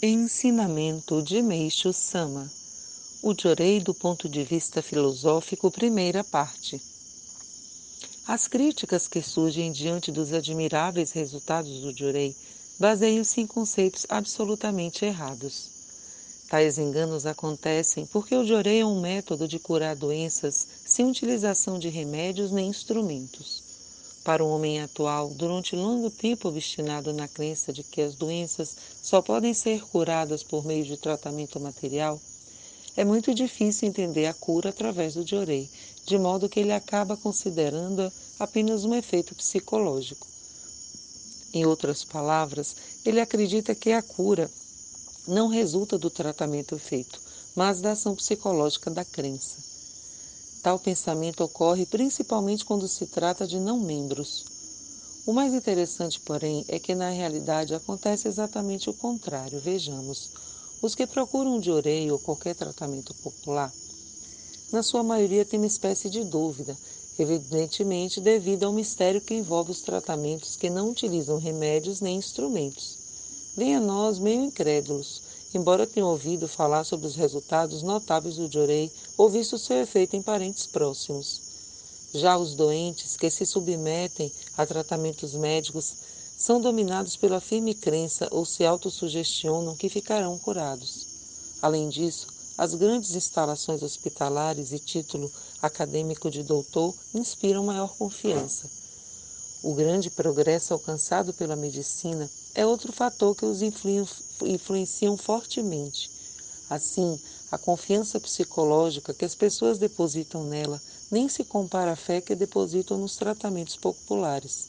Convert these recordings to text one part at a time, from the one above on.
Ensinamento de Meixo Sama O Jorei do ponto de vista filosófico, primeira parte. As críticas que surgem diante dos admiráveis resultados do Jorei baseiam-se em conceitos absolutamente errados. Tais enganos acontecem porque o Jorei é um método de curar doenças sem utilização de remédios nem instrumentos. Para o homem atual, durante longo tempo obstinado na crença de que as doenças só podem ser curadas por meio de tratamento material, é muito difícil entender a cura através do diorei, de modo que ele acaba considerando-a apenas um efeito psicológico. Em outras palavras, ele acredita que a cura não resulta do tratamento feito, mas da ação psicológica da crença. Tal pensamento ocorre principalmente quando se trata de não-membros. O mais interessante, porém, é que na realidade acontece exatamente o contrário. Vejamos. Os que procuram de orelha ou qualquer tratamento popular, na sua maioria têm uma espécie de dúvida, evidentemente devido ao mistério que envolve os tratamentos que não utilizam remédios nem instrumentos. Vem a nós meio incrédulos, embora tenham ouvido falar sobre os resultados notáveis do Jorei ou visto seu efeito em parentes próximos. Já os doentes que se submetem a tratamentos médicos são dominados pela firme crença ou se autossugestionam que ficarão curados. Além disso, as grandes instalações hospitalares e título acadêmico de doutor inspiram maior confiança. O grande progresso alcançado pela medicina é outro fator que os influenciam fortemente. Assim, a confiança psicológica que as pessoas depositam nela nem se compara à fé que depositam nos tratamentos populares.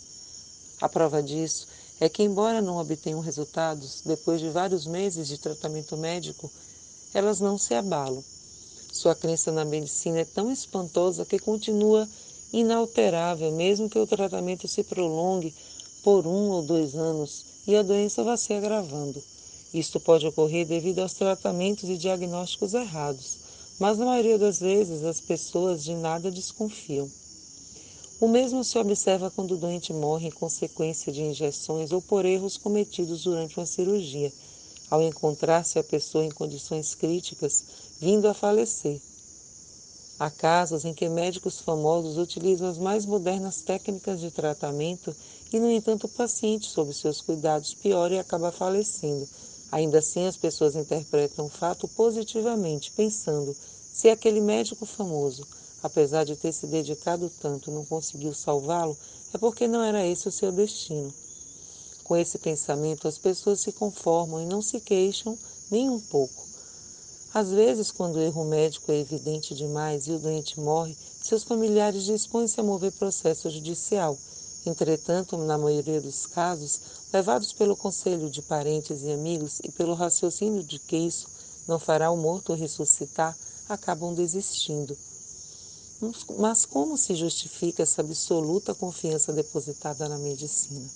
A prova disso é que, embora não obtenham resultados depois de vários meses de tratamento médico, elas não se abalam. Sua crença na medicina é tão espantosa que continua inalterável, mesmo que o tratamento se prolongue por um ou dois anos e a doença vá se agravando. Isto pode ocorrer devido aos tratamentos e diagnósticos errados, mas na maioria das vezes as pessoas de nada desconfiam. O mesmo se observa quando o doente morre em consequência de injeções ou por erros cometidos durante uma cirurgia, ao encontrar-se a pessoa em condições críticas, vindo a falecer. Há casos em que médicos famosos utilizam as mais modernas técnicas de tratamento e, no entanto, o paciente, sob seus cuidados, piora e acaba falecendo. Ainda assim, as pessoas interpretam o fato positivamente, pensando: se aquele médico famoso, apesar de ter se dedicado tanto, não conseguiu salvá-lo, é porque não era esse o seu destino. Com esse pensamento, as pessoas se conformam e não se queixam nem um pouco. Às vezes, quando o erro médico é evidente demais e o doente morre, seus familiares dispõem-se a mover processo judicial. Entretanto, na maioria dos casos, levados pelo conselho de parentes e amigos e pelo raciocínio de que isso não fará o morto ressuscitar, acabam desistindo. Mas como se justifica essa absoluta confiança depositada na medicina?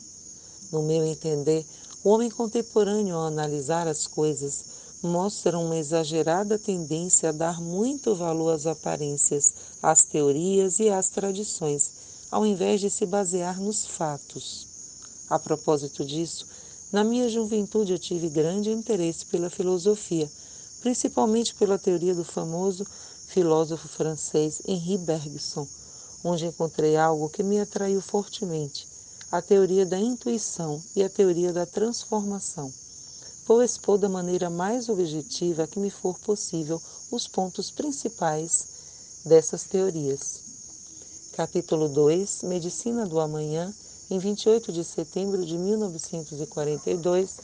No meu entender, o homem contemporâneo, ao analisar as coisas, mostram uma exagerada tendência a dar muito valor às aparências, às teorias e às tradições, ao invés de se basear nos fatos. A propósito disso, na minha juventude eu tive grande interesse pela filosofia, principalmente pela teoria do famoso filósofo francês Henri Bergson, onde encontrei algo que me atraiu fortemente: a teoria da intuição e a teoria da transformação vou expor da maneira mais objetiva que me for possível os pontos principais dessas teorias. Capítulo 2 Medicina do Amanhã, em 28 de setembro de 1942,